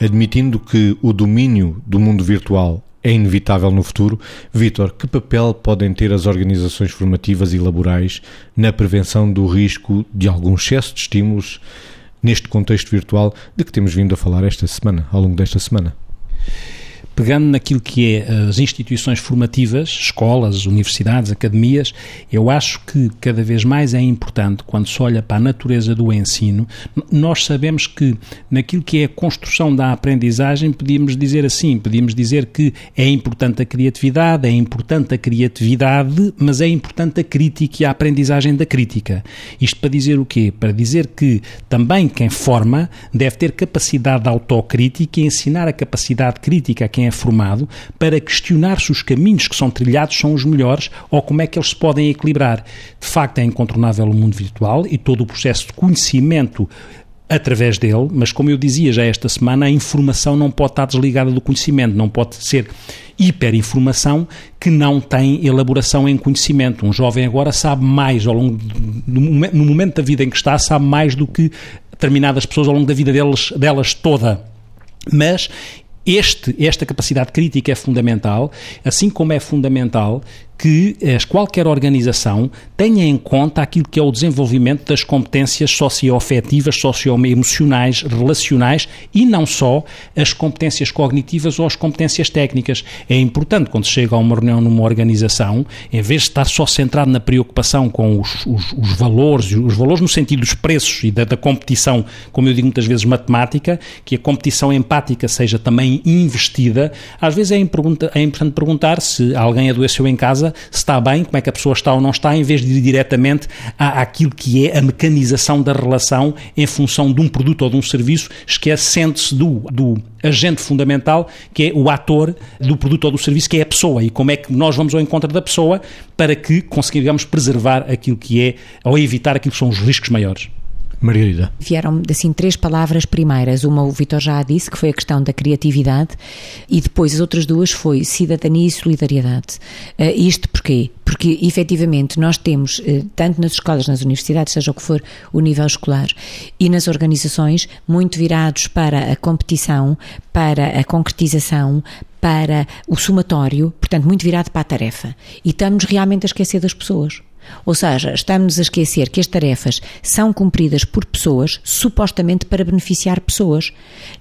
Admitindo que o domínio do mundo virtual é inevitável no futuro, Vítor, que papel podem ter as organizações formativas e laborais na prevenção do risco de algum excesso de estímulos neste contexto virtual de que temos vindo a falar esta semana, ao longo desta semana? Pegando naquilo que é as instituições formativas, escolas, universidades, academias, eu acho que cada vez mais é importante, quando se olha para a natureza do ensino, nós sabemos que naquilo que é a construção da aprendizagem, podíamos dizer assim, podíamos dizer que é importante a criatividade, é importante a criatividade, mas é importante a crítica e a aprendizagem da crítica. Isto para dizer o quê? Para dizer que também quem forma deve ter capacidade de autocrítica e ensinar a capacidade crítica a quem é formado para questionar se os caminhos que são trilhados são os melhores ou como é que eles se podem equilibrar. De facto, é incontornável o mundo virtual e todo o processo de conhecimento através dele, mas como eu dizia já esta semana, a informação não pode estar desligada do conhecimento, não pode ser hiperinformação que não tem elaboração em conhecimento. Um jovem agora sabe mais ao longo do, no momento da vida em que está, sabe mais do que determinadas pessoas ao longo da vida delas, delas toda. Mas este, esta capacidade crítica é fundamental, assim como é fundamental que qualquer organização tenha em conta aquilo que é o desenvolvimento das competências socioafetivas, socioemocionais, relacionais e não só as competências cognitivas ou as competências técnicas. É importante, quando se chega a uma reunião numa organização, em vez de estar só centrado na preocupação com os, os, os valores, os valores no sentido dos preços e da, da, competição, como eu digo muitas vezes, matemática, que a competição empática seja também investida, às vezes é, é importante perguntar se alguém adoeceu em casa se está bem, como é que a pessoa está ou não está, em vez de ir diretamente à, àquilo que é a mecanização da relação em função de um produto ou de um serviço, esquecendo-se do, do agente fundamental, que é o ator do produto ou do serviço, que é a pessoa, e como é que nós vamos ao encontro da pessoa para que consigamos preservar aquilo que é, ou evitar aquilo que são os riscos maiores. Margarida. Vieram assim três palavras primeiras. Uma o Vitor já disse, que foi a questão da criatividade, e depois as outras duas foi cidadania e solidariedade. Uh, isto porquê? Porque efetivamente nós temos, uh, tanto nas escolas, nas universidades, seja o que for o nível escolar, e nas organizações, muito virados para a competição, para a concretização, para o somatório, portanto, muito virado para a tarefa. E estamos realmente a esquecer das pessoas. Ou seja, estamos a esquecer que as tarefas são cumpridas por pessoas, supostamente para beneficiar pessoas.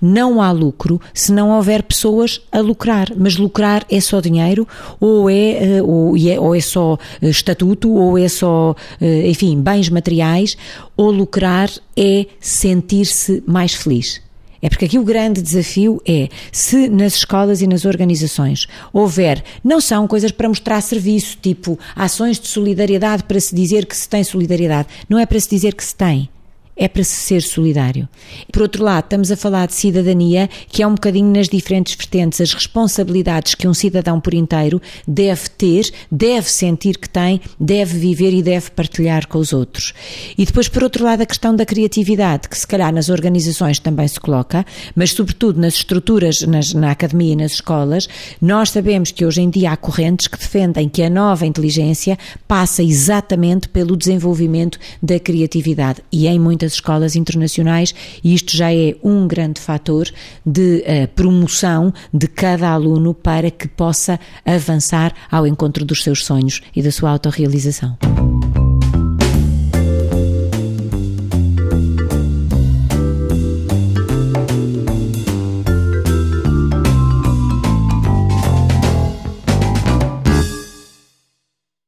Não há lucro se não houver pessoas a lucrar, mas lucrar é só dinheiro, ou é, eh, ou é, ou é só eh, estatuto, ou é só, eh, enfim, bens materiais, ou lucrar é sentir-se mais feliz. É porque aqui o grande desafio é se nas escolas e nas organizações houver, não são coisas para mostrar serviço, tipo ações de solidariedade para se dizer que se tem solidariedade, não é para se dizer que se tem é para se ser solidário. Por outro lado, estamos a falar de cidadania, que é um bocadinho nas diferentes vertentes, as responsabilidades que um cidadão por inteiro deve ter, deve sentir que tem, deve viver e deve partilhar com os outros. E depois, por outro lado, a questão da criatividade, que se calhar nas organizações também se coloca, mas sobretudo nas estruturas, nas, na academia e nas escolas, nós sabemos que hoje em dia há correntes que defendem que a nova inteligência passa exatamente pelo desenvolvimento da criatividade e em muitas muitas escolas internacionais e isto já é um grande fator de uh, promoção de cada aluno para que possa avançar ao encontro dos seus sonhos e da sua autorrealização.